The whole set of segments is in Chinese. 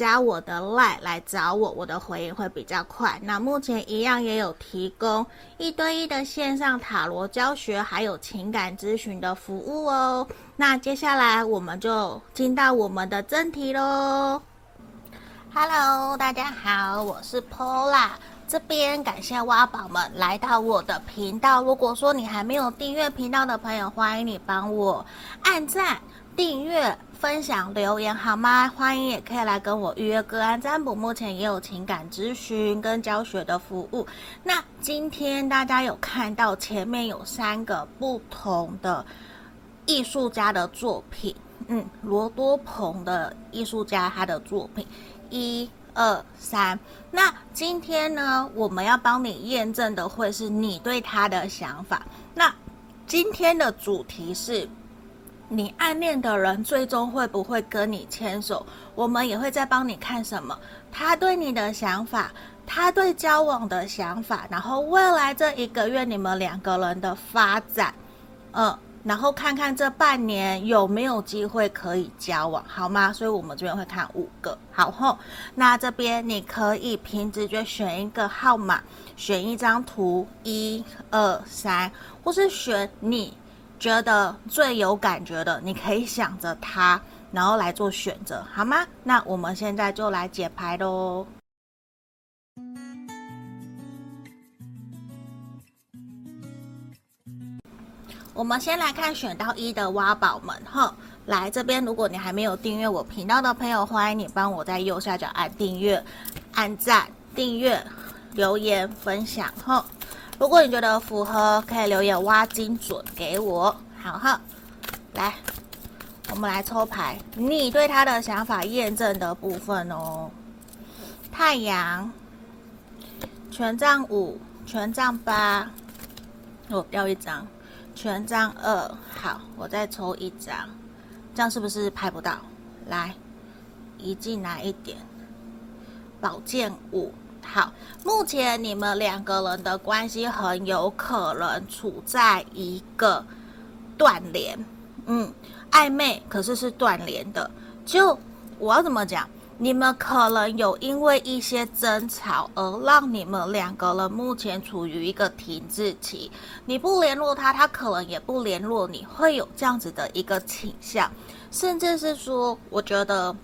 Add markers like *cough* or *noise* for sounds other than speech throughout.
加我的 LINE 来找我，我的回应会比较快。那目前一样也有提供一对一的线上塔罗教学，还有情感咨询的服务哦。那接下来我们就进到我们的正题喽。Hello，大家好，我是 Pola，这边感谢挖宝们来到我的频道。如果说你还没有订阅频道的朋友，欢迎你帮我按赞、订阅。分享留言好吗？欢迎也可以来跟我预约个案占卜，目前也有情感咨询跟教学的服务。那今天大家有看到前面有三个不同的艺术家的作品，嗯，罗多鹏的艺术家他的作品，一二三。那今天呢，我们要帮你验证的会是你对他的想法。那今天的主题是。你暗恋的人最终会不会跟你牵手？我们也会再帮你看什么？他对你的想法，他对交往的想法，然后未来这一个月你们两个人的发展，嗯，然后看看这半年有没有机会可以交往，好吗？所以我们这边会看五个，好后，那这边你可以凭直觉选一个号码，选一张图，一二三，或是选你。觉得最有感觉的，你可以想着他，然后来做选择，好吗？那我们现在就来解牌喽。我们先来看选到一的挖宝们哈，来这边，如果你还没有订阅我频道的朋友，欢迎你帮我在右下角按订阅、按赞、订阅、留言、分享哈。如果你觉得符合，可以留言挖精准给我，好哈。来，我们来抽牌，你对他的想法验证的部分哦。太阳，权杖五，权杖八，我掉一张，权杖二，好，我再抽一张，这样是不是拍不到？来，移进来一点，宝剑五。好，目前你们两个人的关系很有可能处在一个断联，嗯，暧昧，可是是断联的。就我要怎么讲？你们可能有因为一些争吵而让你们两个人目前处于一个停滞期。你不联络他，他可能也不联络你，会有这样子的一个倾向，甚至是说，我觉得。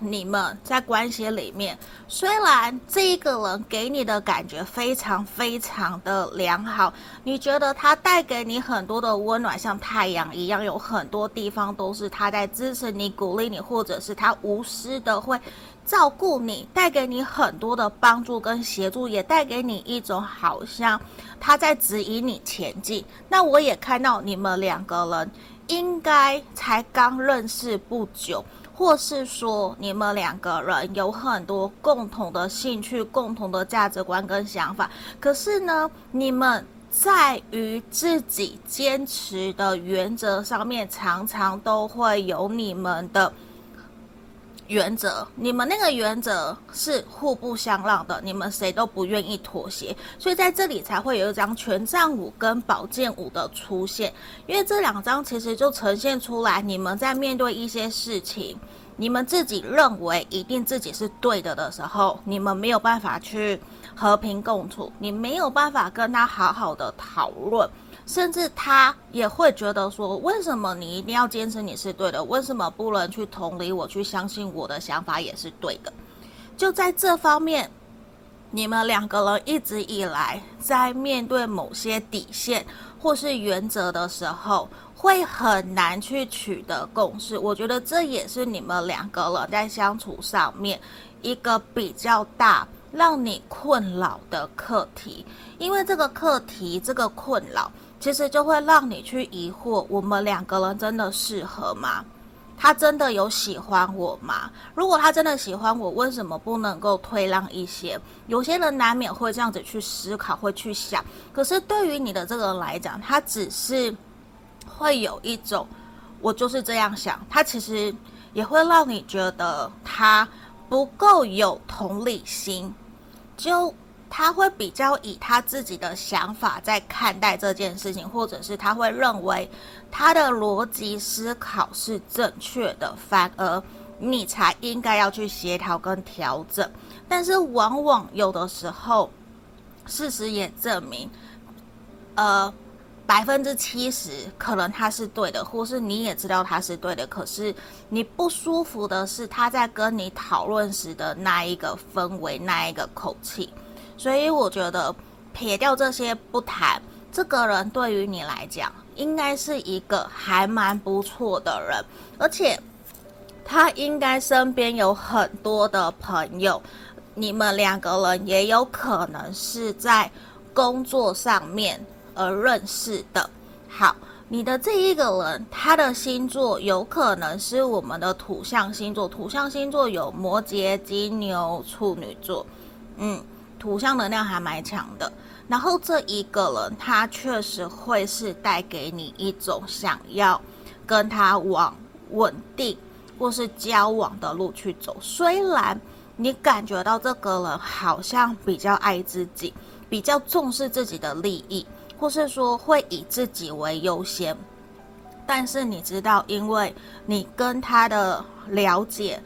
你们在关系里面，虽然这一个人给你的感觉非常非常的良好，你觉得他带给你很多的温暖，像太阳一样，有很多地方都是他在支持你、鼓励你，或者是他无私的会照顾你，带给你很多的帮助跟协助，也带给你一种好像他在指引你前进。那我也看到你们两个人应该才刚认识不久。或是说你们两个人有很多共同的兴趣、共同的价值观跟想法，可是呢，你们在于自己坚持的原则上面，常常都会有你们的原则。你们那个原则是互不相让的，你们谁都不愿意妥协，所以在这里才会有一张权杖五跟宝剑五的出现，因为这两张其实就呈现出来，你们在面对一些事情。你们自己认为一定自己是对的的时候，你们没有办法去和平共处，你没有办法跟他好好的讨论，甚至他也会觉得说，为什么你一定要坚持你是对的？为什么不能去同理我，去相信我的想法也是对的？就在这方面，你们两个人一直以来在面对某些底线或是原则的时候。会很难去取得共识，我觉得这也是你们两个人在相处上面一个比较大让你困扰的课题。因为这个课题，这个困扰，其实就会让你去疑惑：我们两个人真的适合吗？他真的有喜欢我吗？如果他真的喜欢我，为什么不能够退让一些？有些人难免会这样子去思考，会去想。可是对于你的这个人来讲，他只是。会有一种，我就是这样想，他其实也会让你觉得他不够有同理心，就他会比较以他自己的想法在看待这件事情，或者是他会认为他的逻辑思考是正确的，反而你才应该要去协调跟调整。但是往往有的时候，事实也证明，呃。百分之七十可能他是对的，或是你也知道他是对的，可是你不舒服的是他在跟你讨论时的那一个氛围，那一个口气。所以我觉得撇掉这些不谈，这个人对于你来讲应该是一个还蛮不错的人，而且他应该身边有很多的朋友，你们两个人也有可能是在工作上面。而认识的，好，你的这一个人，他的星座有可能是我们的土象星座，土象星座有摩羯、金牛、处女座，嗯，土象能量还蛮强的。然后这一个人，他确实会是带给你一种想要跟他往稳定或是交往的路去走。虽然你感觉到这个人好像比较爱自己，比较重视自己的利益。或是说会以自己为优先，但是你知道，因为你跟他的了解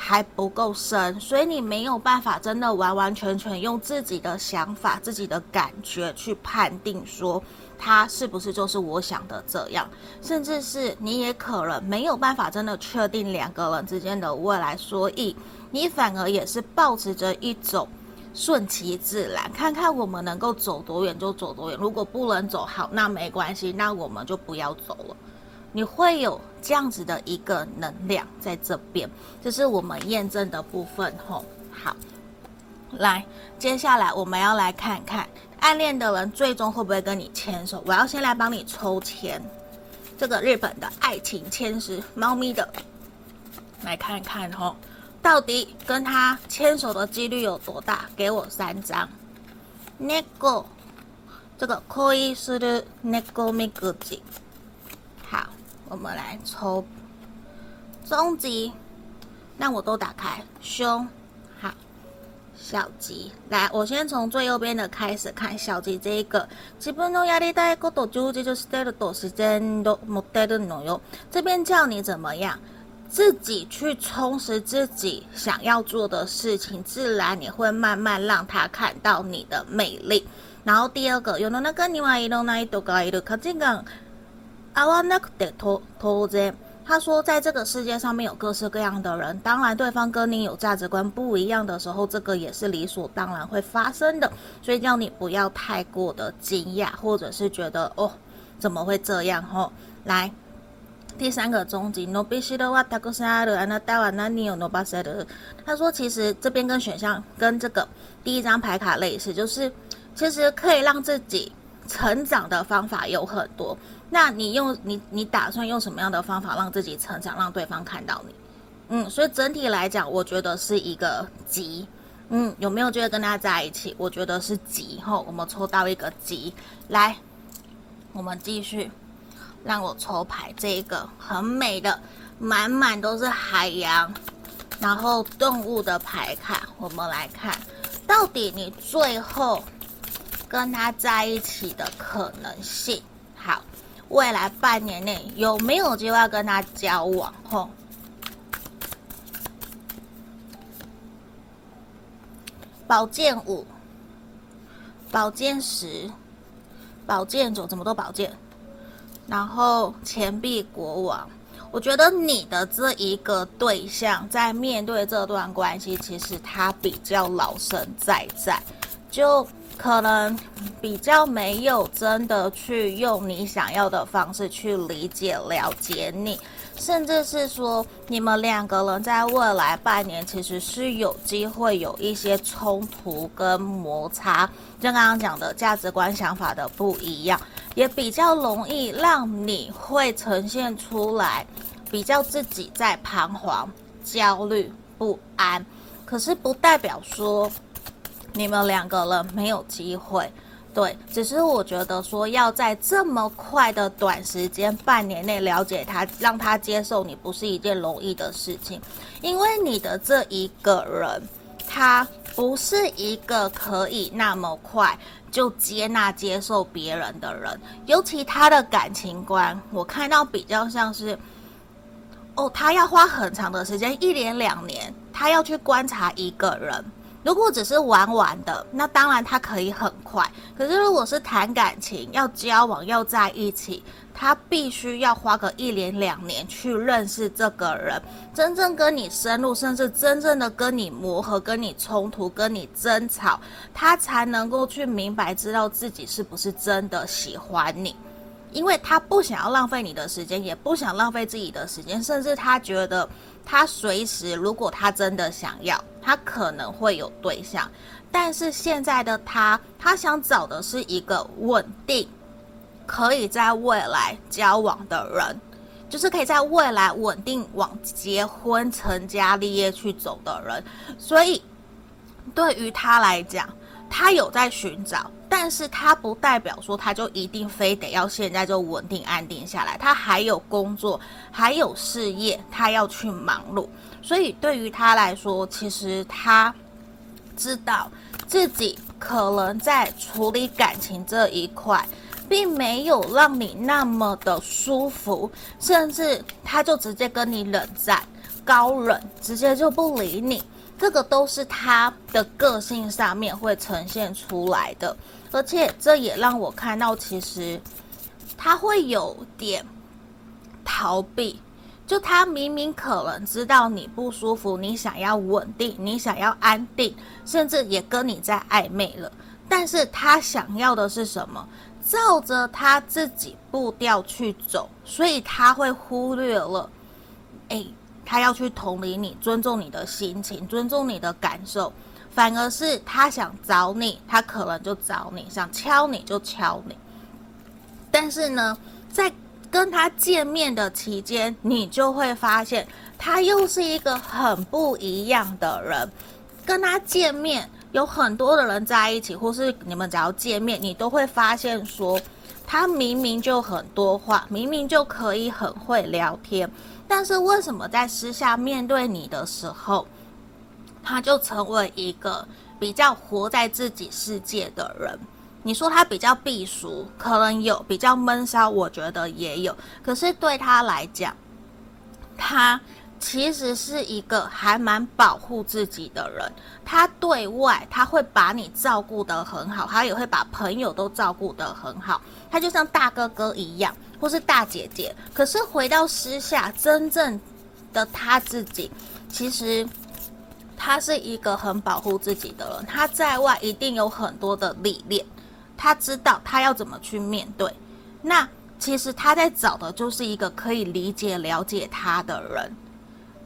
还不够深，所以你没有办法真的完完全全用自己的想法、自己的感觉去判定说他是不是就是我想的这样，甚至是你也可能没有办法真的确定两个人之间的未来，所以你反而也是抱持着一种顺其自然，看看我们能够走多远就走多远。如果不能走好，那没关系，那我们就不要走了。你会有这样子的一个能量在这边，这是我们验证的部分吼。好，来，接下来我们要来看看暗恋的人最终会不会跟你牵手。我要先来帮你抽签，这个日本的爱情签诗，猫咪的，来看看吼。到底跟他牵手的几率有多大？给我三张。那个，这个可以是的那个米格吉。好，我们来抽中吉。那我都打开。凶，好，小吉。来，我先从最右边的开始看小吉这一个。自分のやりたいこと充実してると自然と持ってるのよ。这边叫你怎么样？自己去充实自己想要做的事情，自然你会慢慢让他看到你的魅力。然后第二个，有的那个你话一路那一度高一路，可这个 阿瓦那克的托托这，他说在这个世界上面有各式各样的人，当然对方跟你有价值观不一样的时候，这个也是理所当然会发生的。所以叫你不要太过的惊讶，或者是觉得哦怎么会这样吼，来。第三个终极，no 必须的话，他告诉他的，那待会那你有 no 巴塞的。他说，其实这边跟选项跟这个第一张牌卡类似，就是其实可以让自己成长的方法有很多。那你用你你打算用什么样的方法让自己成长，让对方看到你？嗯，所以整体来讲，我觉得是一个吉。嗯，有没有觉得跟他在一起？我觉得是吉。后我们抽到一个吉，来，我们继续。让我抽牌，这一个很美的，满满都是海洋，然后动物的牌卡。我们来看，到底你最后跟他在一起的可能性。好，未来半年内有没有机会要跟他交往？吼，宝剑五，宝剑十，宝剑九，怎么都宝剑？然后钱币国王，我觉得你的这一个对象在面对这段关系，其实他比较老神在在，就可能比较没有真的去用你想要的方式去理解了解你。甚至是说，你们两个人在未来半年其实是有机会有一些冲突跟摩擦，就刚刚讲的价值观、想法的不一样，也比较容易让你会呈现出来，比较自己在彷徨、焦虑、不安。可是不代表说你们两个人没有机会。对，只是我觉得说要在这么快的短时间，半年内了解他，让他接受你，不是一件容易的事情。因为你的这一个人，他不是一个可以那么快就接纳、接受别人的人。尤其他的感情观，我看到比较像是，哦，他要花很长的时间，一年两年，他要去观察一个人。如果只是玩玩的，那当然他可以很快。可是如果是谈感情、要交往、要在一起，他必须要花个一年两年去认识这个人，真正跟你深入，甚至真正的跟你磨合、跟你冲突、跟你争吵，他才能够去明白，知道自己是不是真的喜欢你。因为他不想要浪费你的时间，也不想浪费自己的时间，甚至他觉得他随时，如果他真的想要，他可能会有对象。但是现在的他，他想找的是一个稳定，可以在未来交往的人，就是可以在未来稳定往结婚、成家立业去走的人。所以，对于他来讲，他有在寻找。但是他不代表说他就一定非得要现在就稳定安定下来，他还有工作，还有事业，他要去忙碌。所以对于他来说，其实他知道自己可能在处理感情这一块，并没有让你那么的舒服，甚至他就直接跟你冷战、高冷，直接就不理你。这个都是他的个性上面会呈现出来的。而且这也让我看到，其实他会有点逃避，就他明明可能知道你不舒服，你想要稳定，你想要安定，甚至也跟你在暧昧了，但是他想要的是什么？照着他自己步调去走，所以他会忽略了，哎，他要去同理你，尊重你的心情，尊重你的感受，反而是他想找你，他可能就找你，想敲你就敲你。但是呢，在跟他见面的期间，你就会发现他又是一个很不一样的人。跟他见面，有很多的人在一起，或是你们只要见面，你都会发现说，他明明就很多话，明明就可以很会聊天，但是为什么在私下面对你的时候，他就成为一个比较活在自己世界的人？你说他比较避俗，可能有比较闷骚，我觉得也有。可是对他来讲，他其实是一个还蛮保护自己的人。他对外他会把你照顾得很好，他也会把朋友都照顾得很好。他就像大哥哥一样，或是大姐姐。可是回到私下，真正的他自己，其实他是一个很保护自己的人。他在外一定有很多的历练。他知道他要怎么去面对，那其实他在找的就是一个可以理解、了解他的人，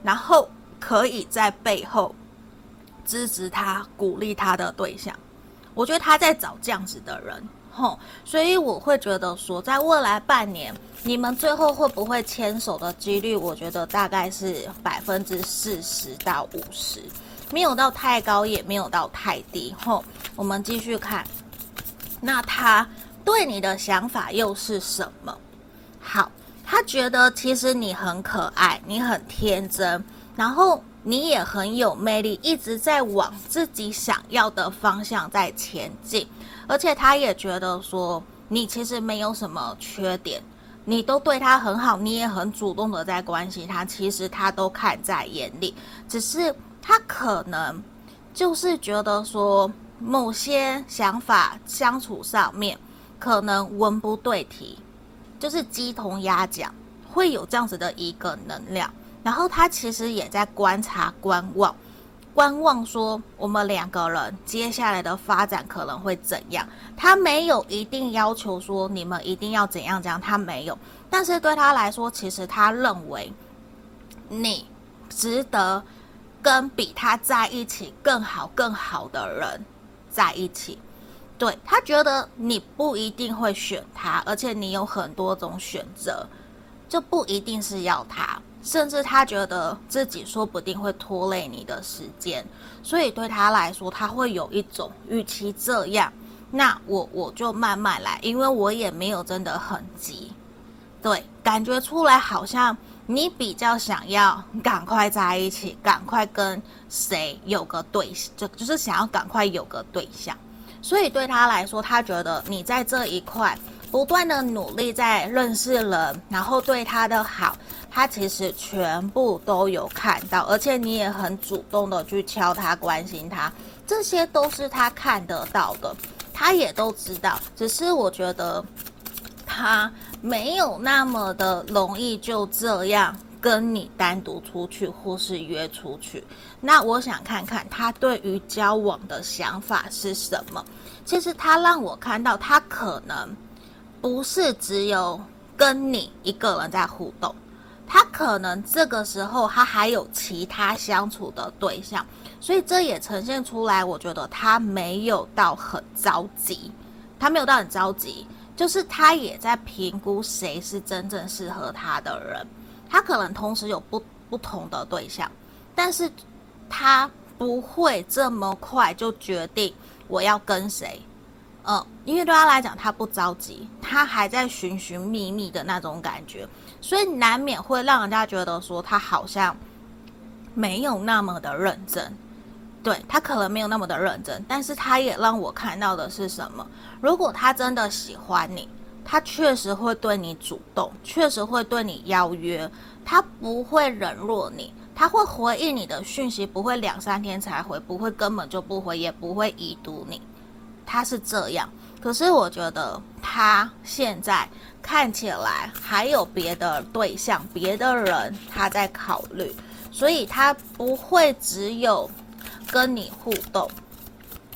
然后可以在背后支持他、鼓励他的对象。我觉得他在找这样子的人，吼，所以我会觉得说，在未来半年，你们最后会不会牵手的几率，我觉得大概是百分之四十到五十，没有到太高，也没有到太低，吼。我们继续看。那他对你的想法又是什么？好，他觉得其实你很可爱，你很天真，然后你也很有魅力，一直在往自己想要的方向在前进，而且他也觉得说你其实没有什么缺点，你都对他很好，你也很主动的在关心他，其实他都看在眼里，只是他可能就是觉得说。某些想法相处上面，可能文不对题，就是鸡同鸭讲，会有这样子的一个能量。然后他其实也在观察、观望、观望，说我们两个人接下来的发展可能会怎样。他没有一定要求说你们一定要怎样怎样，他没有。但是对他来说，其实他认为你值得跟比他在一起更好、更好的人。在一起，对，他觉得你不一定会选他，而且你有很多种选择，就不一定是要他，甚至他觉得自己说不定会拖累你的时间，所以对他来说，他会有一种与其这样，那我我就慢慢来，因为我也没有真的很急，对，感觉出来好像。你比较想要赶快在一起，赶快跟谁有个对象，就就是想要赶快有个对象，所以对他来说，他觉得你在这一块不断的努力在认识人，然后对他的好，他其实全部都有看到，而且你也很主动的去敲他，关心他，这些都是他看得到的，他也都知道，只是我觉得他。没有那么的容易就这样跟你单独出去或是约出去。那我想看看他对于交往的想法是什么。其实他让我看到，他可能不是只有跟你一个人在互动，他可能这个时候他还有其他相处的对象。所以这也呈现出来，我觉得他没有到很着急，他没有到很着急。就是他也在评估谁是真正适合他的人，他可能同时有不不同的对象，但是他不会这么快就决定我要跟谁，嗯，因为对他来讲他不着急，他还在寻寻觅觅的那种感觉，所以难免会让人家觉得说他好像没有那么的认真。对，他可能没有那么的认真，但是他也让我看到的是什么？如果他真的喜欢你，他确实会对你主动，确实会对你邀约，他不会冷落你，他会回应你的讯息，不会两三天才回，不会根本就不回，也不会已读你。他是这样，可是我觉得他现在看起来还有别的对象、别的人他在考虑，所以他不会只有跟你互动。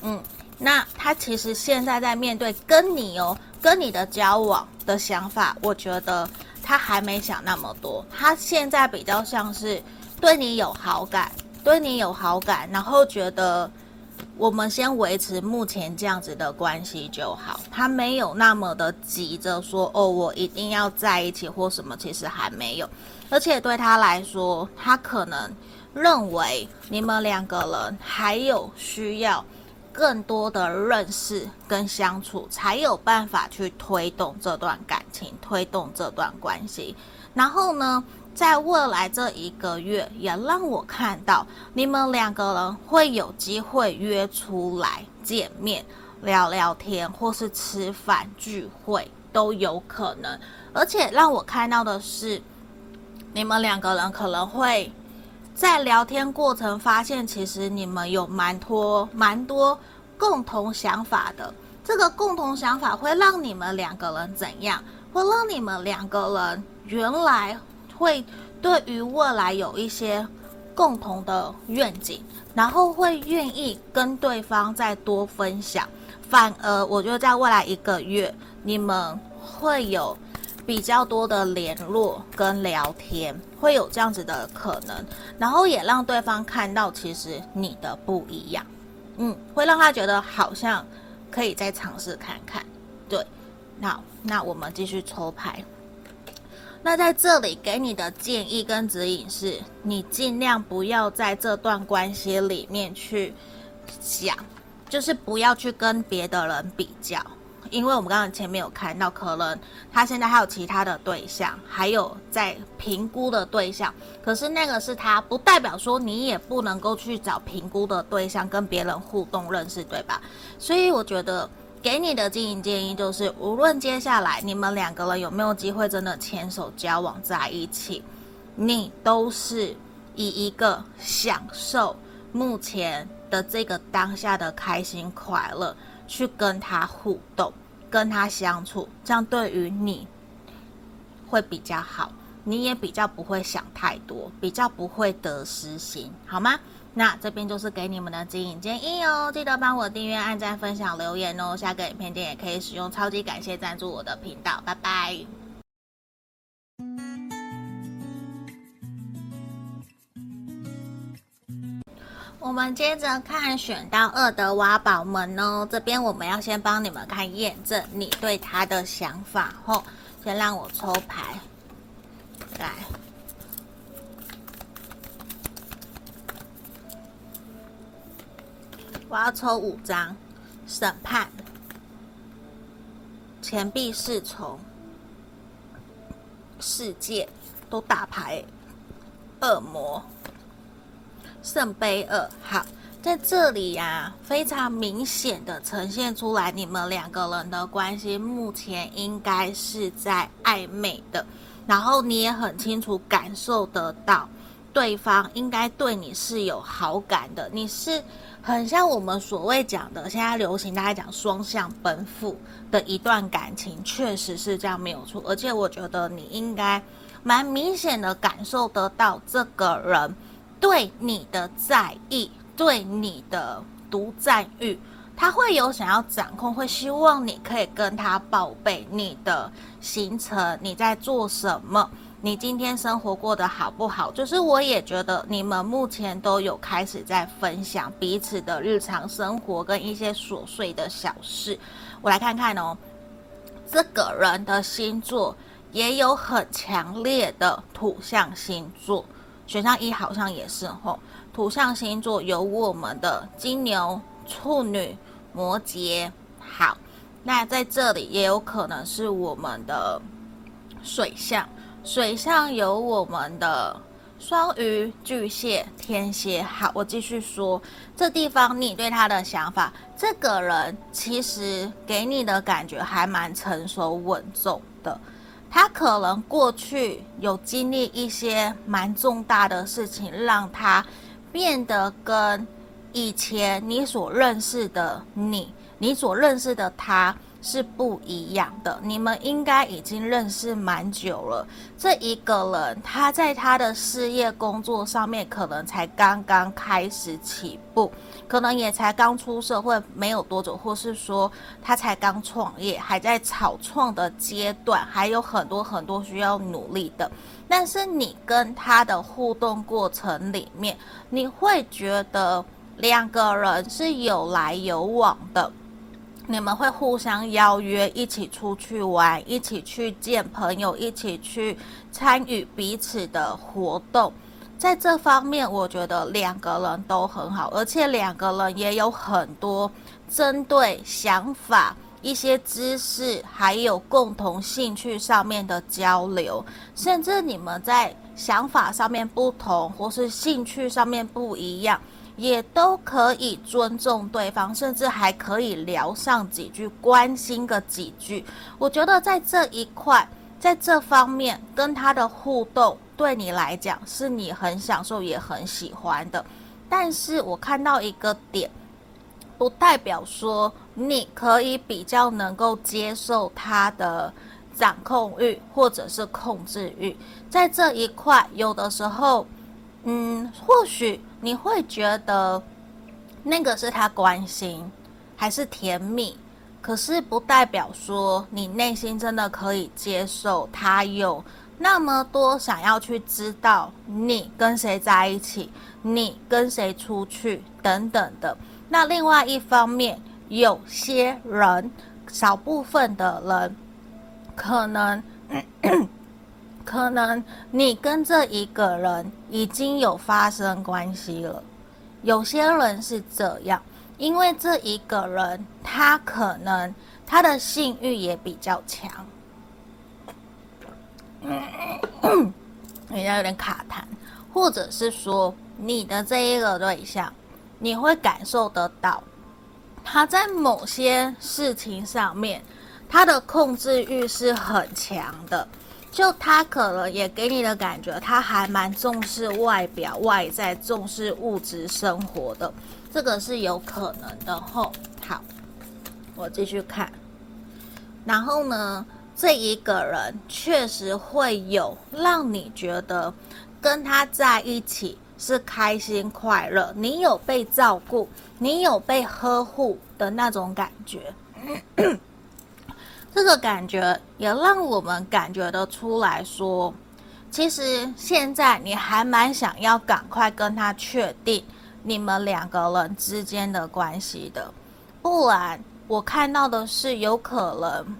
嗯，那他其实现在在面对跟你哦，跟你的交往的想法，我觉得他还没想那么多，他现在比较像是对你有好感，对你有好感，然后觉得。我们先维持目前这样子的关系就好，他没有那么的急着说哦，我一定要在一起或什么，其实还没有。而且对他来说，他可能认为你们两个人还有需要更多的认识跟相处，才有办法去推动这段感情，推动这段关系。然后呢，在未来这一个月，也让我看到你们两个人会有机会约出来见面、聊聊天，或是吃饭聚会都有可能。而且让我看到的是，你们两个人可能会在聊天过程发现，其实你们有蛮多蛮多共同想法的。这个共同想法会让你们两个人怎样？会让你们两个人原来。会对于未来有一些共同的愿景，然后会愿意跟对方再多分享。反而我觉得在未来一个月，你们会有比较多的联络跟聊天，会有这样子的可能。然后也让对方看到其实你的不一样，嗯，会让他觉得好像可以再尝试看看。对，那那我们继续抽牌。那在这里给你的建议跟指引是，你尽量不要在这段关系里面去想，就是不要去跟别的人比较，因为我们刚刚前面有看到，可能他现在还有其他的对象，还有在评估的对象，可是那个是他，不代表说你也不能够去找评估的对象跟别人互动认识，对吧？所以我觉得。给你的经营建议就是，无论接下来你们两个人有没有机会真的牵手交往在一起，你都是以一个享受目前的这个当下的开心快乐去跟他互动，跟他相处，这样对于你会比较好，你也比较不会想太多，比较不会得失心，好吗？那这边就是给你们的经营建议哦，记得帮我订阅、按赞、分享、留言哦。下个影片店也可以使用超级感谢赞助我的频道，拜拜。我们接着看选到二的挖宝们哦，这边我们要先帮你们看验证你对他的想法哦。先让我抽牌，来。我要抽五张，审判、钱币侍从、世界都打牌，恶魔、圣杯二。好，在这里呀、啊，非常明显的呈现出来，你们两个人的关系目前应该是在暧昧的，然后你也很清楚感受得到，对方应该对你是有好感的，你是。很像我们所谓讲的，现在流行大家讲双向奔赴的一段感情，确实是这样没有错。而且我觉得你应该蛮明显的感受得到这个人对你的在意，对你的独占欲，他会有想要掌控，会希望你可以跟他报备你的行程，你在做什么。你今天生活过得好不好？就是我也觉得你们目前都有开始在分享彼此的日常生活跟一些琐碎的小事。我来看看哦，这个人的星座也有很强烈的土象星座，选项一好像也是吼。土象星座有我们的金牛、处女、摩羯。好，那在这里也有可能是我们的水象。水象有我们的双鱼、巨蟹、天蝎。好，我继续说，这地方你对他的想法，这个人其实给你的感觉还蛮成熟稳重的。他可能过去有经历一些蛮重大的事情，让他变得跟以前你所认识的你，你所认识的他。是不一样的。你们应该已经认识蛮久了。这一个人，他在他的事业工作上面，可能才刚刚开始起步，可能也才刚出社会没有多久，或是说他才刚创业，还在草创的阶段，还有很多很多需要努力的。但是你跟他的互动过程里面，你会觉得两个人是有来有往的。你们会互相邀约，一起出去玩，一起去见朋友，一起去参与彼此的活动。在这方面，我觉得两个人都很好，而且两个人也有很多针对想法、一些知识，还有共同兴趣上面的交流。甚至你们在想法上面不同，或是兴趣上面不一样。也都可以尊重对方，甚至还可以聊上几句，关心个几句。我觉得在这一块，在这方面跟他的互动，对你来讲是你很享受也很喜欢的。但是我看到一个点，不代表说你可以比较能够接受他的掌控欲或者是控制欲。在这一块，有的时候。嗯，或许你会觉得那个是他关心，还是甜蜜，可是不代表说你内心真的可以接受他有那么多想要去知道你跟谁在一起，你跟谁出去等等的。那另外一方面，有些人，少部分的人，可能。可能你跟这一个人已经有发生关系了，有些人是这样，因为这一个人他可能他的性欲也比较强，嗯，人家有点卡痰，或者是说你的这一个对象，你会感受得到他在某些事情上面，他的控制欲是很强的。就他可能也给你的感觉，他还蛮重视外表、外在，重视物质生活的，这个是有可能的。吼，好，我继续看。然后呢，这一个人确实会有让你觉得跟他在一起是开心快乐，你有被照顾，你有被呵护的那种感觉。这个感觉也让我们感觉得出来说，其实现在你还蛮想要赶快跟他确定你们两个人之间的关系的，不然我看到的是有可能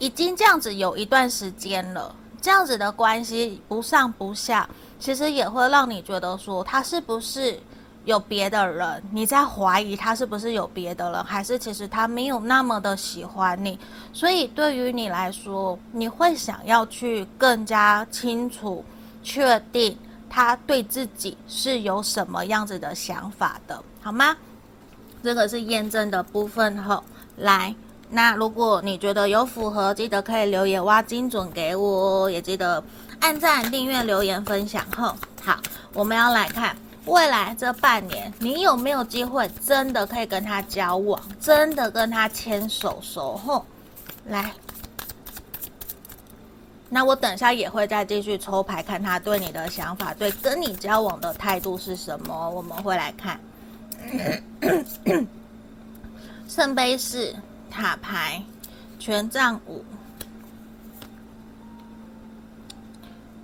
已经这样子有一段时间了，这样子的关系不上不下，其实也会让你觉得说他是不是？有别的人，你在怀疑他是不是有别的人，还是其实他没有那么的喜欢你？所以对于你来说，你会想要去更加清楚、确定他对自己是有什么样子的想法的，好吗？这个是验证的部分后，来，那如果你觉得有符合，记得可以留言挖精准给我，也记得按赞、订阅、留言、分享后，好，我们要来看。未来这半年，你有没有机会真的可以跟他交往，真的跟他牵手守候？来，那我等一下也会再继续抽牌，看他对你的想法，对跟你交往的态度是什么？我们会来看圣杯四、塔牌、权杖五、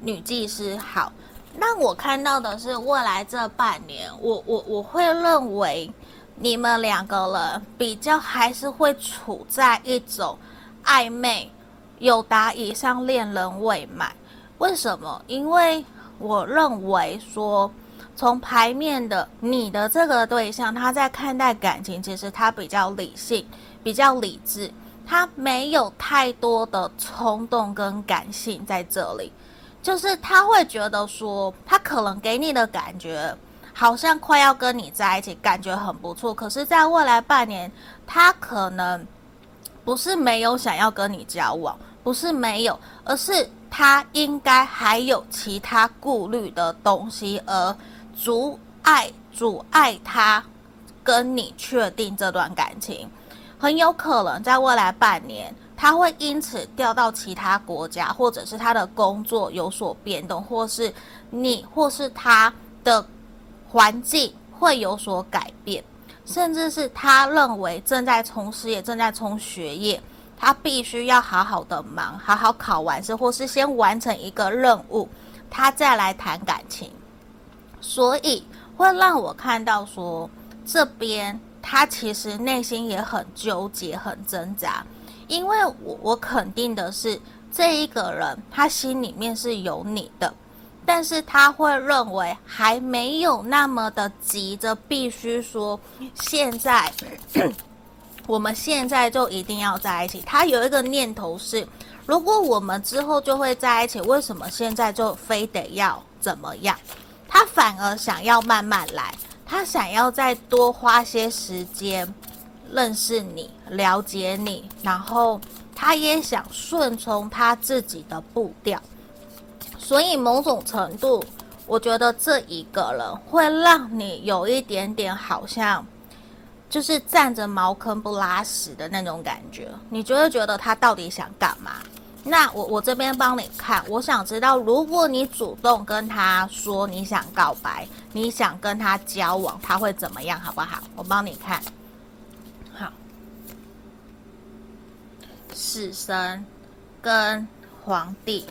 女祭司。好。那我看到的是未来这半年，我我我会认为你们两个人比较还是会处在一种暧昧，有达以上恋人未满。为什么？因为我认为说，从牌面的你的这个对象，他在看待感情，其实他比较理性，比较理智，他没有太多的冲动跟感性在这里。就是他会觉得说，他可能给你的感觉好像快要跟你在一起，感觉很不错。可是，在未来半年，他可能不是没有想要跟你交往，不是没有，而是他应该还有其他顾虑的东西，而阻碍阻碍他跟你确定这段感情，很有可能在未来半年，他会因此调到其他国家，或者是他的工作有所变动，或是你或是他的环境会有所改变，甚至是他认为正在冲事业、正在冲学业，他必须要好好的忙，好好考完试，或是先完成一个任务，他再来谈感情，所以会让我看到说，这边他其实内心也很纠结、很挣扎。因为我我肯定的是，这一个人他心里面是有你的，但是他会认为还没有那么的急着，必须说现在 *coughs* 我们现在就一定要在一起。他有一个念头是，如果我们之后就会在一起，为什么现在就非得要怎么样？他反而想要慢慢来，他想要再多花些时间。认识你，了解你，然后他也想顺从他自己的步调，所以某种程度，我觉得这一个人会让你有一点点好像就是站着茅坑不拉屎的那种感觉，你就会觉得他到底想干嘛？那我我这边帮你看，我想知道，如果你主动跟他说你想告白，你想跟他交往，他会怎么样？好不好？我帮你看。死神跟皇帝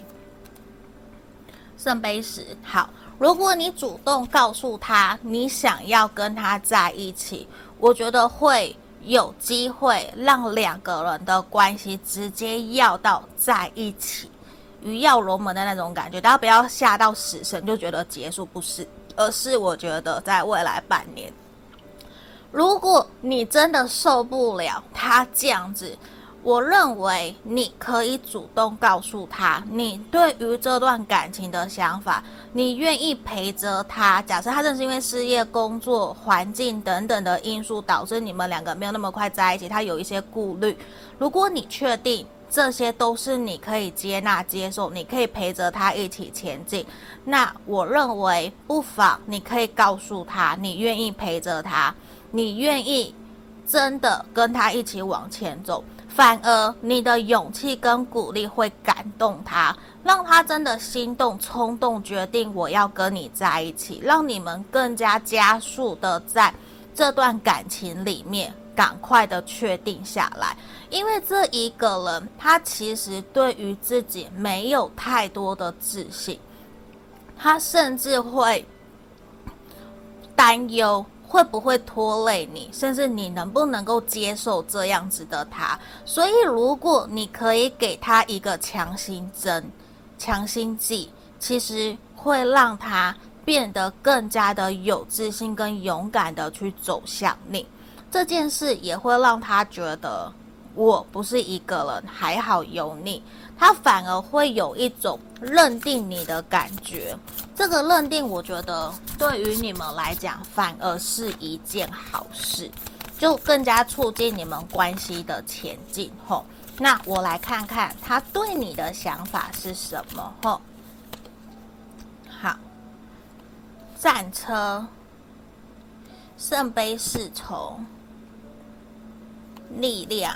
圣杯十，好。如果你主动告诉他你想要跟他在一起，我觉得会有机会让两个人的关系直接要到在一起，鱼跃龙门的那种感觉。大家不要吓到死神就觉得结束，不是，而是我觉得在未来半年，如果你真的受不了他这样子。我认为你可以主动告诉他，你对于这段感情的想法，你愿意陪着他。假设他正是因为事业、工作、环境等等的因素导致你们两个没有那么快在一起，他有一些顾虑。如果你确定这些都是你可以接纳、接受，你可以陪着他一起前进，那我认为不妨你可以告诉他，你愿意陪着他，你愿意真的跟他一起往前走。反而你的勇气跟鼓励会感动他，让他真的心动、冲动，决定我要跟你在一起，让你们更加加速的在这段感情里面赶快的确定下来。因为这一个人，他其实对于自己没有太多的自信，他甚至会担忧。会不会拖累你？甚至你能不能够接受这样子的他？所以，如果你可以给他一个强心针、强心剂，其实会让他变得更加的有自信跟勇敢的去走向你。这件事也会让他觉得我不是一个人，还好有你。他反而会有一种认定你的感觉，这个认定我觉得对于你们来讲反而是一件好事，就更加促进你们关系的前进。吼，那我来看看他对你的想法是什么。吼，好，战车，圣杯侍从，力量，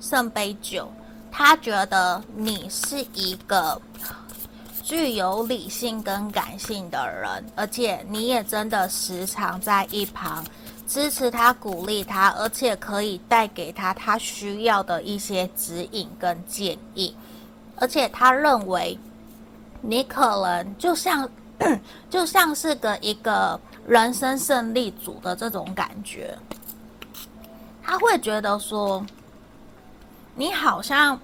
圣杯九。他觉得你是一个具有理性跟感性的人，而且你也真的时常在一旁支持他、鼓励他，而且可以带给他他需要的一些指引跟建议。而且他认为你可能就像 *clears throat* 就像是个一个人生胜利组的这种感觉，他会觉得说。你好像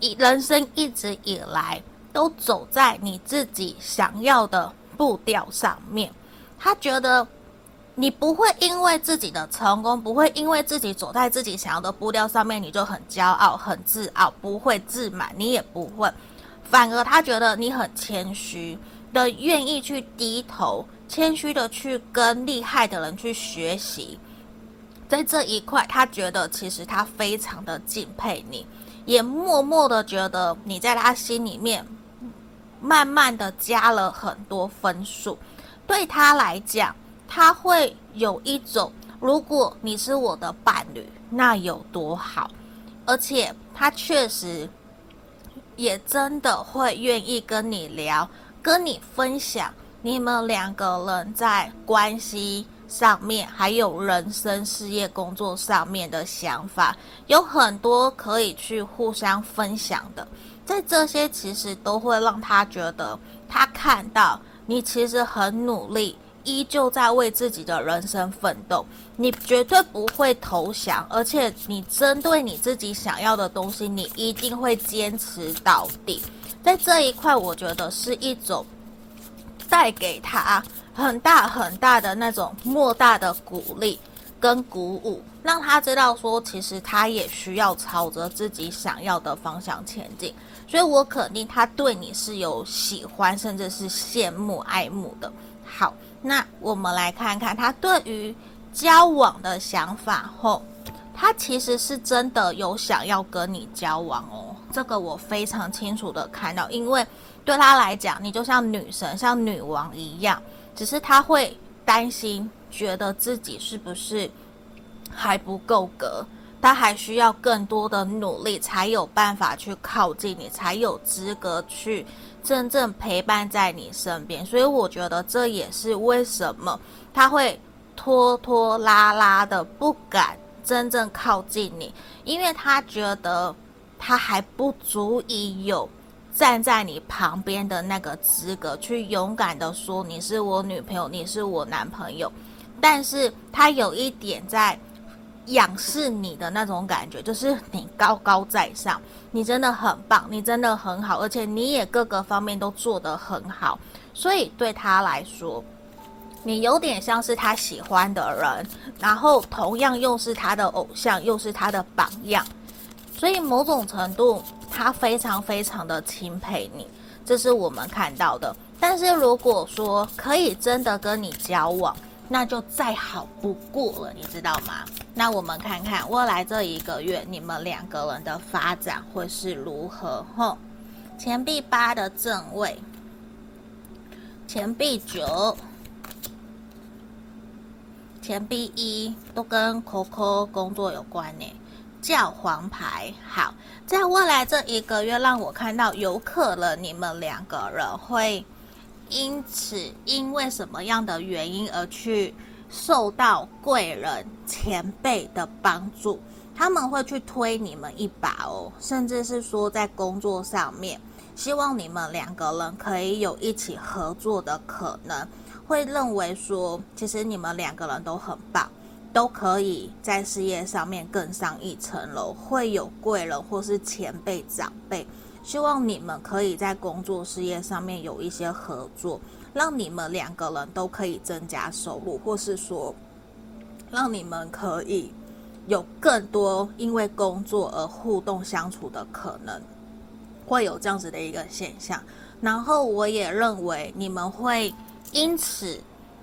一人生一直以来都走在你自己想要的步调上面。他觉得你不会因为自己的成功，不会因为自己走在自己想要的步调上面，你就很骄傲、很自傲，不会自满，你也不会。反而他觉得你很谦虚的，愿意去低头，谦虚的去跟厉害的人去学习。在这一块，他觉得其实他非常的敬佩你，也默默的觉得你在他心里面慢慢的加了很多分数。对他来讲，他会有一种，如果你是我的伴侣，那有多好，而且他确实也真的会愿意跟你聊，跟你分享你们两个人在关系上面，还有人生、事业、工作上面的想法，有很多可以去互相分享的。在这些，其实都会让他觉得，他看到你其实很努力，依旧在为自己的人生奋斗。你绝对不会投降，而且你针对你自己想要的东西，你一定会坚持到底。在这一块，我觉得是一种带给他很大很大的那种莫大的鼓励跟鼓舞，让他知道说，其实他也需要朝着自己想要的方向前进。所以我肯定他对你是有喜欢，甚至是羡慕、爱慕的。好，那我们来看看他对于交往的想法。后，他其实是真的有想要跟你交往哦。这个我非常清楚的看到，因为对他来讲，你就像女神、像女王一样。只是他会担心，觉得自己是不是还不够格。他还需要更多的努力，才有办法去靠近你，才有资格去真正陪伴在你身边。所以我觉得这也是为什么他会拖拖拉拉的不敢真正靠近你，因为他觉得他还不足以有站在你旁边的那个资格，去勇敢的说你是我女朋友，你是我男朋友。但是他有一点在。仰视你的那种感觉，就是你高高在上，你真的很棒，你真的很好，而且你也各个方面都做得很好，所以对他来说，你有点像是他喜欢的人，然后同样又是他的偶像，又是他的榜样，所以某种程度他非常非常的钦佩你，这是我们看到的。但是如果说可以真的跟你交往，那就再好不过了，你知道吗？那我们看看未来这一个月你们两个人的发展会是如何？吼，钱币八的正位，钱币九，钱币一都跟 Coco 工作有关呢。教皇牌，好，在未来这一个月，让我看到有可能你们两个人会。因此，因为什么样的原因而去受到贵人前辈的帮助？他们会去推你们一把哦，甚至是说在工作上面，希望你们两个人可以有一起合作的可能。会认为说，其实你们两个人都很棒，都可以在事业上面更上一层楼。会有贵人或是前辈长辈。希望你们可以在工作事业上面有一些合作，让你们两个人都可以增加收入，或是说，让你们可以有更多因为工作而互动相处的可能，会有这样子的一个现象。然后我也认为你们会因此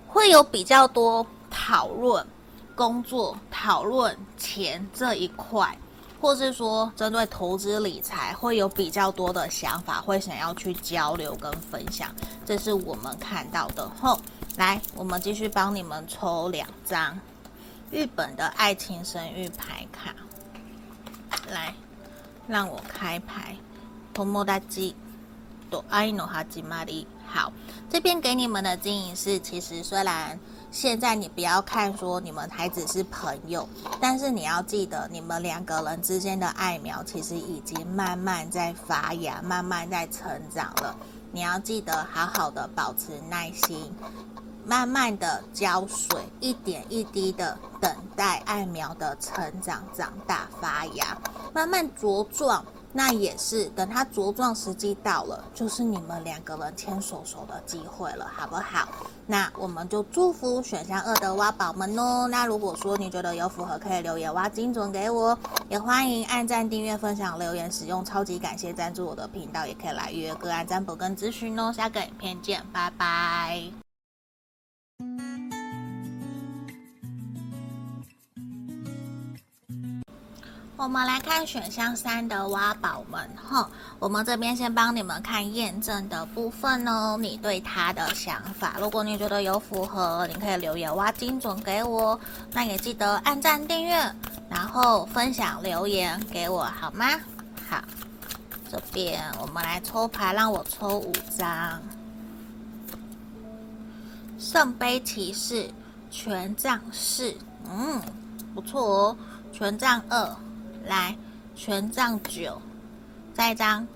会有比较多讨论工作、讨论钱这一块。或是说，针对投资理财会有比较多的想法，会想要去交流跟分享，这是我们看到的。后来，我们继续帮你们抽两张日本的爱情神諭牌卡。来，让我开牌。友达と爱の始まり。好，这边给你们的建议是，其实虽然。 现在你不要看说你们还只是朋友，但是你要记得，你们两个人之间的爱苗其实已经慢慢在发芽，慢慢在成长了。你要记得好好的保持耐心，慢慢的浇水，一点一滴的等待爱苗的成长、长大、发芽，慢慢茁壮。那也是，等它茁壮时机到了，就是你们两个人牵手手的机会了，好不好？那我们就祝福选项二的挖宝们哦。那如果说你觉得有符合，可以留言挖精准给我，也欢迎按赞、订阅、分享、留言、使用超级感谢赞助我的频道，也可以来预约个案占卜跟咨询哦。下个影片见，拜拜。我们来看选项三的挖宝们，哈，我们这边先帮你们看验证的部分哦。你对他的想法，如果你觉得有符合，你可以留言挖精准给我。那也记得按赞、订阅，然后分享留言给我，好吗？好，这边我们来抽牌，让我抽五张。圣杯骑士、权杖四，嗯，不错哦。权杖二。来，权杖九，再一张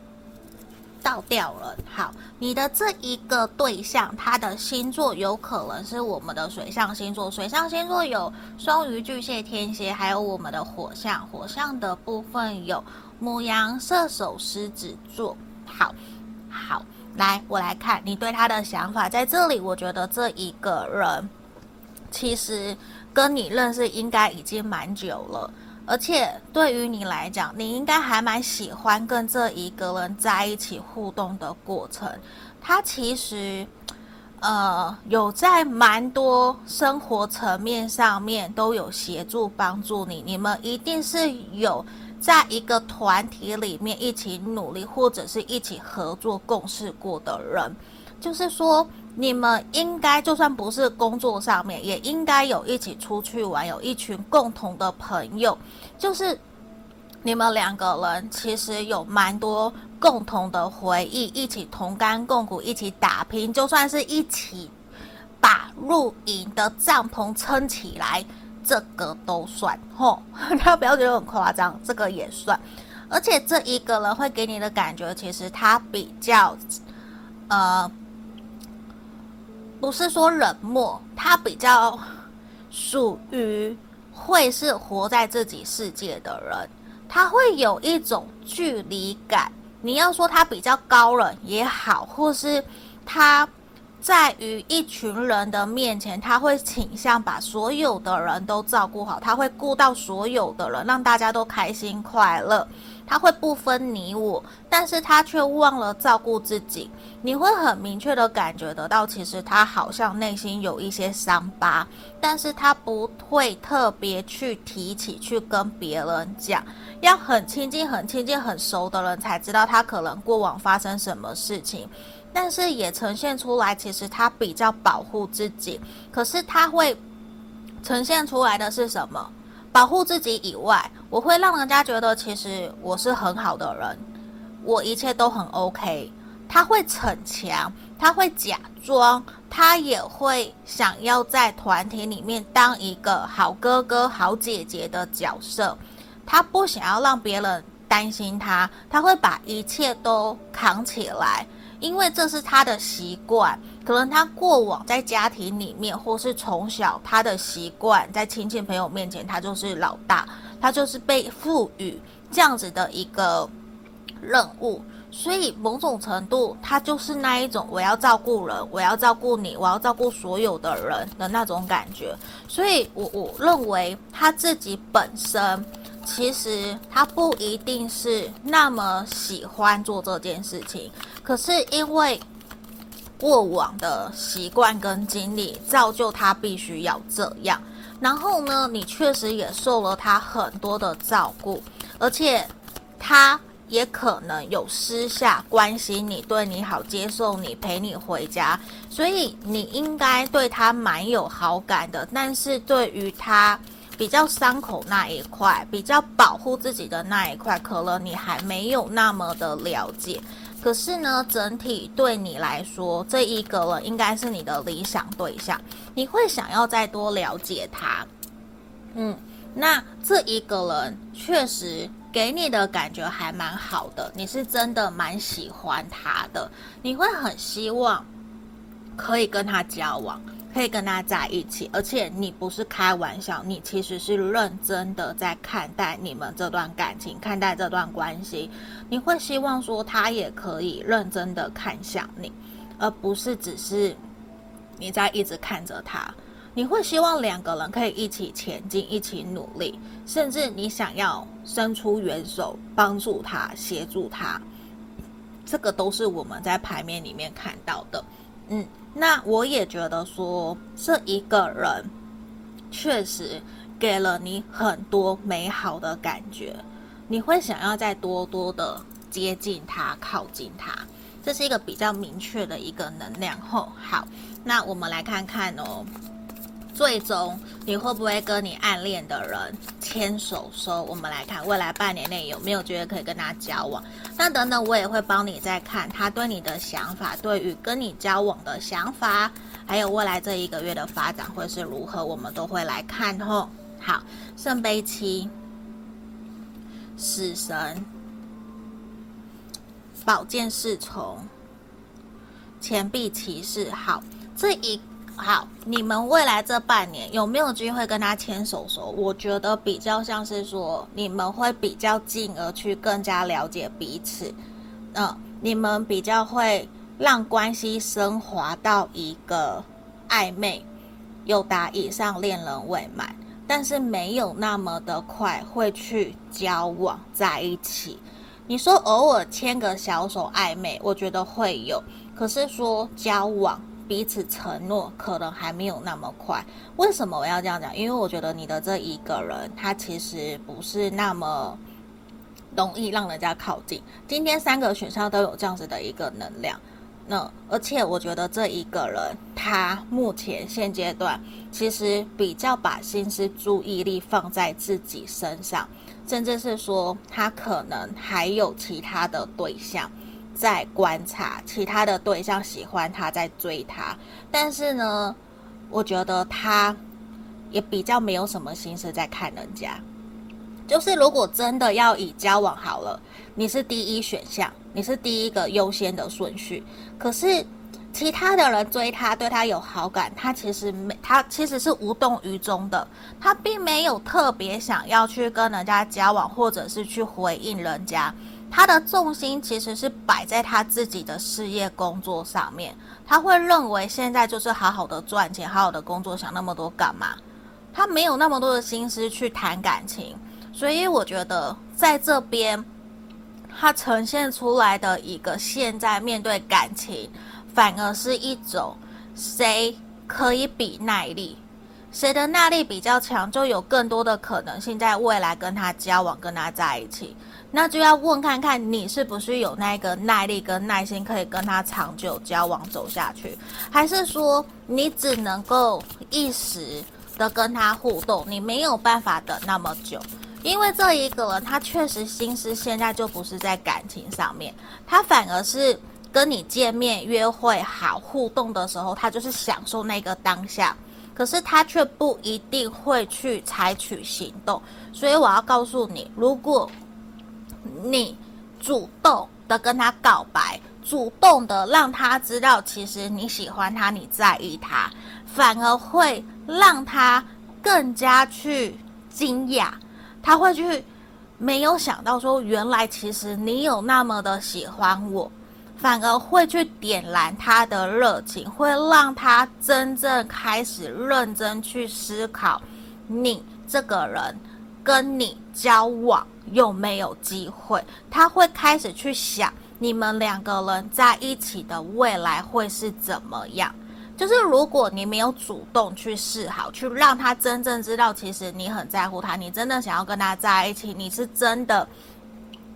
倒掉了。好，你的这一个对象，他的星座有可能是我们的水象星座。水象星座有双鱼、巨蟹、天蝎，还有我们的火象。火象的部分有母羊、射手、狮子座。好，好，来，我来看你对他的想法。在这里，我觉得这一个人其实跟你认识应该已经蛮久了。而且对于你来讲，你应该还蛮喜欢跟这一个人在一起互动的过程。他其实，呃，有在蛮多生活层面上面都有协助帮助你。你们一定是有在一个团体里面一起努力，或者是一起合作共事过的人。就是说。你们应该就算不是工作上面，也应该有一起出去玩，有一群共同的朋友。就是你们两个人其实有蛮多共同的回忆，一起同甘共苦，一起打拼，就算是一起把露营的帐篷撑起来，这个都算。吼，*laughs* 大家不要觉得很夸张，这个也算。而且这一个人会给你的感觉，其实他比较，呃。不是说冷漠，他比较属于会是活在自己世界的人，他会有一种距离感。你要说他比较高冷也好，或是他在于一群人的面前，他会倾向把所有的人都照顾好，他会顾到所有的人，让大家都开心快乐。他会不分你我，但是他却忘了照顾自己。你会很明确的感觉得到，其实他好像内心有一些伤疤，但是他不会特别去提起，去跟别人讲。要很亲近、很亲近、很熟的人才知道他可能过往发生什么事情，但是也呈现出来，其实他比较保护自己。可是他会呈现出来的是什么？保护自己以外，我会让人家觉得其实我是很好的人，我一切都很 OK。他会逞强，他会假装，他也会想要在团体里面当一个好哥哥、好姐姐的角色。他不想要让别人担心他，他会把一切都扛起来，因为这是他的习惯。可能他过往在家庭里面，或是从小他的习惯，在亲戚朋友面前，他就是老大，他就是被赋予这样子的一个任务，所以某种程度，他就是那一种我要照顾人，我要照顾你，我要照顾所有的人的那种感觉。所以我我认为他自己本身其实他不一定是那么喜欢做这件事情，可是因为。过往的习惯跟经历造就他必须要这样，然后呢，你确实也受了他很多的照顾，而且他也可能有私下关心你、对你好、接受你、陪你回家，所以你应该对他蛮有好感的。但是对于他比较伤口那一块、比较保护自己的那一块，可能你还没有那么的了解。可是呢，整体对你来说，这一个人应该是你的理想对象，你会想要再多了解他。嗯，那这一个人确实给你的感觉还蛮好的，你是真的蛮喜欢他的，你会很希望可以跟他交往。可以跟他在一起，而且你不是开玩笑，你其实是认真的在看待你们这段感情，看待这段关系。你会希望说他也可以认真的看向你，而不是只是你在一直看着他。你会希望两个人可以一起前进，一起努力，甚至你想要伸出援手帮助他，协助他。这个都是我们在牌面里面看到的，嗯。那我也觉得说，这一个人确实给了你很多美好的感觉，你会想要再多多的接近他、靠近他，这是一个比较明确的一个能量。吼好，那我们来看看哦。最终你会不会跟你暗恋的人牵手说？我们来看未来半年内有没有觉得可以跟他交往？那等等我也会帮你再看他对你的想法，对于跟你交往的想法，还有未来这一个月的发展会是如何，我们都会来看吼。好，圣杯七，死神，宝剑侍从，钱币骑士。好，这一。好，你们未来这半年有没有机会跟他牵手手？我觉得比较像是说，你们会比较进而去更加了解彼此，嗯、你们比较会让关系升华到一个暧昧，有达以上恋人未满，但是没有那么的快会去交往在一起。你说偶尔牵个小手暧昧，我觉得会有，可是说交往。彼此承诺可能还没有那么快，为什么我要这样讲？因为我觉得你的这一个人，他其实不是那么容易让人家靠近。今天三个选项都有这样子的一个能量，那而且我觉得这一个人，他目前现阶段其实比较把心思注意力放在自己身上，甚至是说他可能还有其他的对象。在观察其他的对象喜欢他，在追他，但是呢，我觉得他也比较没有什么心思在看人家。就是如果真的要以交往好了，你是第一选项，你是第一个优先的顺序。可是其他的人追他，对他有好感，他其实没，他其实是无动于衷的，他并没有特别想要去跟人家交往，或者是去回应人家。他的重心其实是摆在他自己的事业工作上面，他会认为现在就是好好的赚钱，好好的工作，想那么多干嘛？他没有那么多的心思去谈感情，所以我觉得在这边，他呈现出来的一个现在面对感情，反而是一种谁可以比耐力，谁的耐力比较强，就有更多的可能性在未来跟他交往，跟他在一起。那就要问看看你是不是有那个耐力跟耐心，可以跟他长久交往走下去，还是说你只能够一时的跟他互动，你没有办法等那么久？因为这一个人他确实心思现在就不是在感情上面，他反而是跟你见面约会好互动的时候，他就是享受那个当下，可是他却不一定会去采取行动。所以我要告诉你，如果你主动的跟他告白，主动的让他知道，其实你喜欢他，你在意他，反而会让他更加去惊讶，他会去没有想到说，原来其实你有那么的喜欢我，反而会去点燃他的热情，会让他真正开始认真去思考你这个人跟你交往。有没有机会？他会开始去想你们两个人在一起的未来会是怎么样。就是如果你没有主动去示好，去让他真正知道，其实你很在乎他，你真的想要跟他在一起，你是真的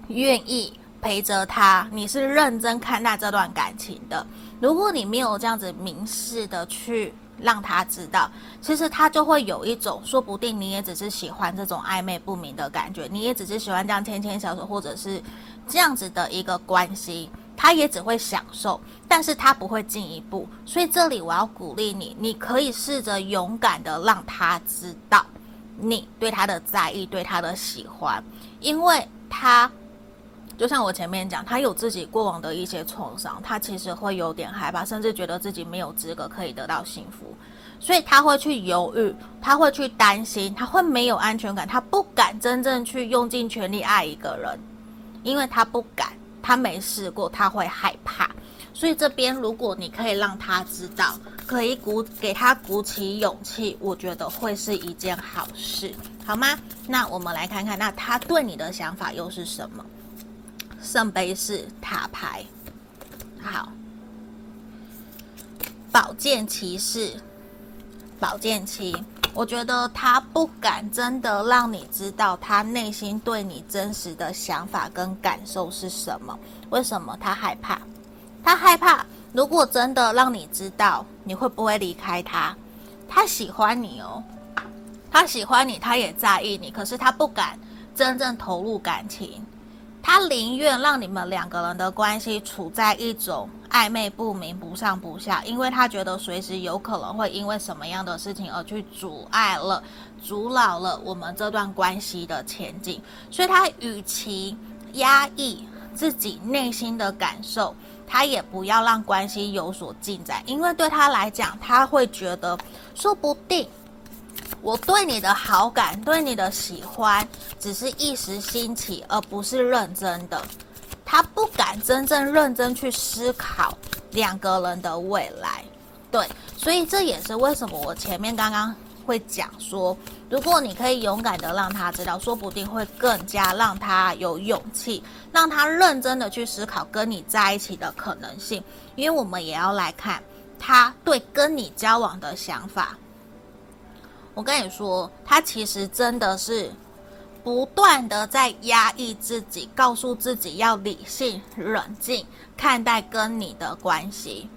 愿意陪着他，你是认真看待这段感情的。如果你没有这样子明示的去。让他知道，其实他就会有一种，说不定你也只是喜欢这种暧昧不明的感觉，你也只是喜欢这样牵牵小手，或者是这样子的一个关系，他也只会享受，但是他不会进一步。所以这里我要鼓励你，你可以试着勇敢的让他知道你对他的在意，对他的喜欢，因为他。就像我前面讲，他有自己过往的一些创伤，他其实会有点害怕，甚至觉得自己没有资格可以得到幸福，所以他会去犹豫，他会去担心，他会没有安全感，他不敢真正去用尽全力爱一个人，因为他不敢，他没试过，他会害怕。所以这边如果你可以让他知道，可以鼓给他鼓起勇气，我觉得会是一件好事，好吗？那我们来看看，那他对你的想法又是什么？圣杯是塔牌，好，宝剑骑士，宝剑七，我觉得他不敢真的让你知道他内心对你真实的想法跟感受是什么。为什么？他害怕，他害怕。如果真的让你知道，你会不会离开他？他喜欢你哦，他喜欢你，他也在意你，可是他不敢真正投入感情。他宁愿让你们两个人的关系处在一种暧昧不明、不上不下，因为他觉得随时有可能会因为什么样的事情而去阻碍了、阻扰了我们这段关系的前进。所以，他与其压抑自己内心的感受，他也不要让关系有所进展，因为对他来讲，他会觉得说不定。我对你的好感，对你的喜欢，只是一时兴起，而不是认真的。他不敢真正认真去思考两个人的未来，对，所以这也是为什么我前面刚刚会讲说，如果你可以勇敢的让他知道，说不定会更加让他有勇气，让他认真的去思考跟你在一起的可能性。因为我们也要来看他对跟你交往的想法。我跟你说，他其实真的是不断的在压抑自己，告诉自己要理性冷静看待跟你的关系。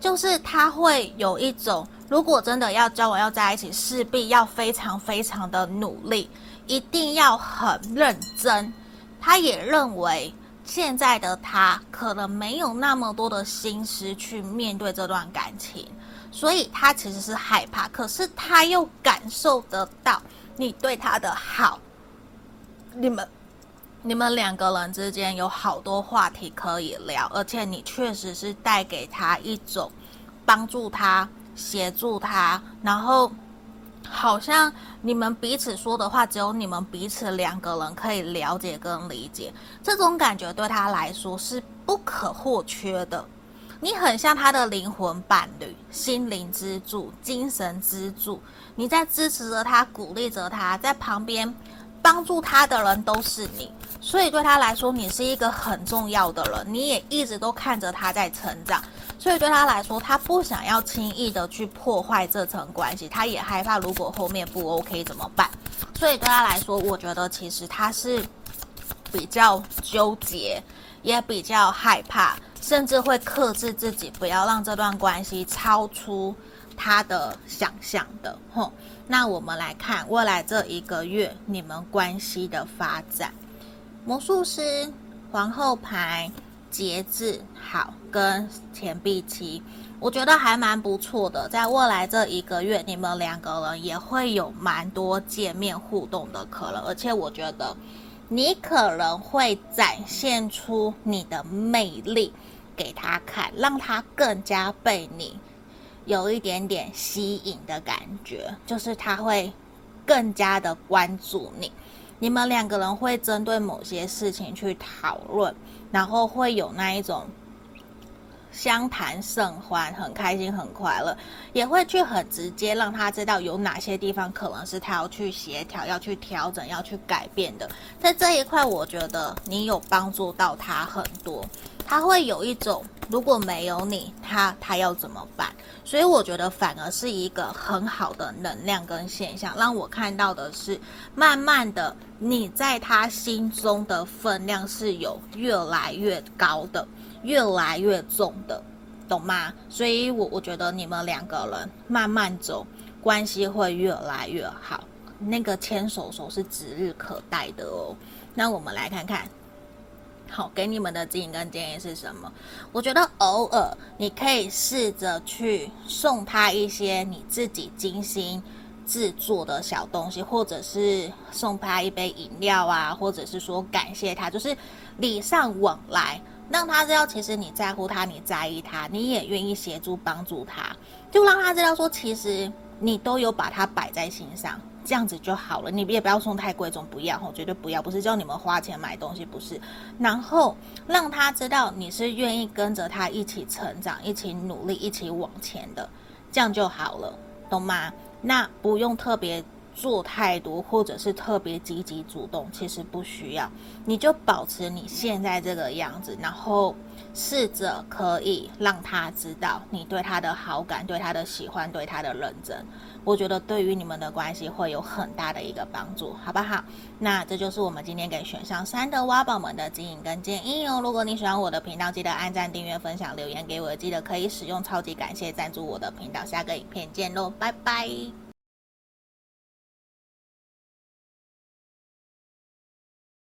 就是他会有一种，如果真的要交往要在一起，势必要非常非常的努力，一定要很认真。他也认为现在的他可能没有那么多的心思去面对这段感情。所以他其实是害怕，可是他又感受得到你对他的好。你们，你们两个人之间有好多话题可以聊，而且你确实是带给他一种帮助他、协助他，然后好像你们彼此说的话，只有你们彼此两个人可以了解跟理解。这种感觉对他来说是不可或缺的。你很像他的灵魂伴侣、心灵支柱、精神支柱。你在支持着他，鼓励着他，在旁边帮助他的人都是你，所以对他来说，你是一个很重要的人。你也一直都看着他在成长，所以对他来说，他不想要轻易的去破坏这层关系，他也害怕如果后面不 OK 怎么办。所以对他来说，我觉得其实他是比较纠结，也比较害怕。甚至会克制自己，不要让这段关系超出他的想象的。吼，那我们来看未来这一个月你们关系的发展。魔术师、皇后牌、节制，好，跟钱币七，我觉得还蛮不错的。在未来这一个月，你们两个人也会有蛮多见面互动的可能，而且我觉得你可能会展现出你的魅力。给他看，让他更加被你有一点点吸引的感觉，就是他会更加的关注你。你们两个人会针对某些事情去讨论，然后会有那一种相谈甚欢，很开心、很快乐，也会去很直接让他知道有哪些地方可能是他要去协调、要去调整、要去改变的。在这一块，我觉得你有帮助到他很多。他会有一种，如果没有你，他他要怎么办？所以我觉得反而是一个很好的能量跟现象，让我看到的是，慢慢的你在他心中的分量是有越来越高的，越来越重的，懂吗？所以我我觉得你们两个人慢慢走，关系会越来越好，那个牵手手是指日可待的哦。那我们来看看。好，给你们的指引跟建议是什么？我觉得偶尔你可以试着去送他一些你自己精心制作的小东西，或者是送他一杯饮料啊，或者是说感谢他，就是礼尚往来，让他知道其实你在乎他，你在意他，你也愿意协助帮助他，就让他知道说其实你都有把他摆在心上。这样子就好了，你也不要送太贵重，不要吼，绝对不要，不是叫你们花钱买东西，不是。然后让他知道你是愿意跟着他一起成长、一起努力、一起往前的，这样就好了，懂吗？那不用特别做太多，或者是特别积极主动，其实不需要，你就保持你现在这个样子，然后试着可以让他知道你对他的好感、对他的喜欢、对他的认真。我觉得对于你们的关系会有很大的一个帮助，好不好？那这就是我们今天给选项三的挖宝们的指引跟建议哦。如果你喜欢我的频道，记得按赞、订阅、分享、留言给我，记得可以使用超级感谢赞助我的频道。下个影片见喽，拜拜。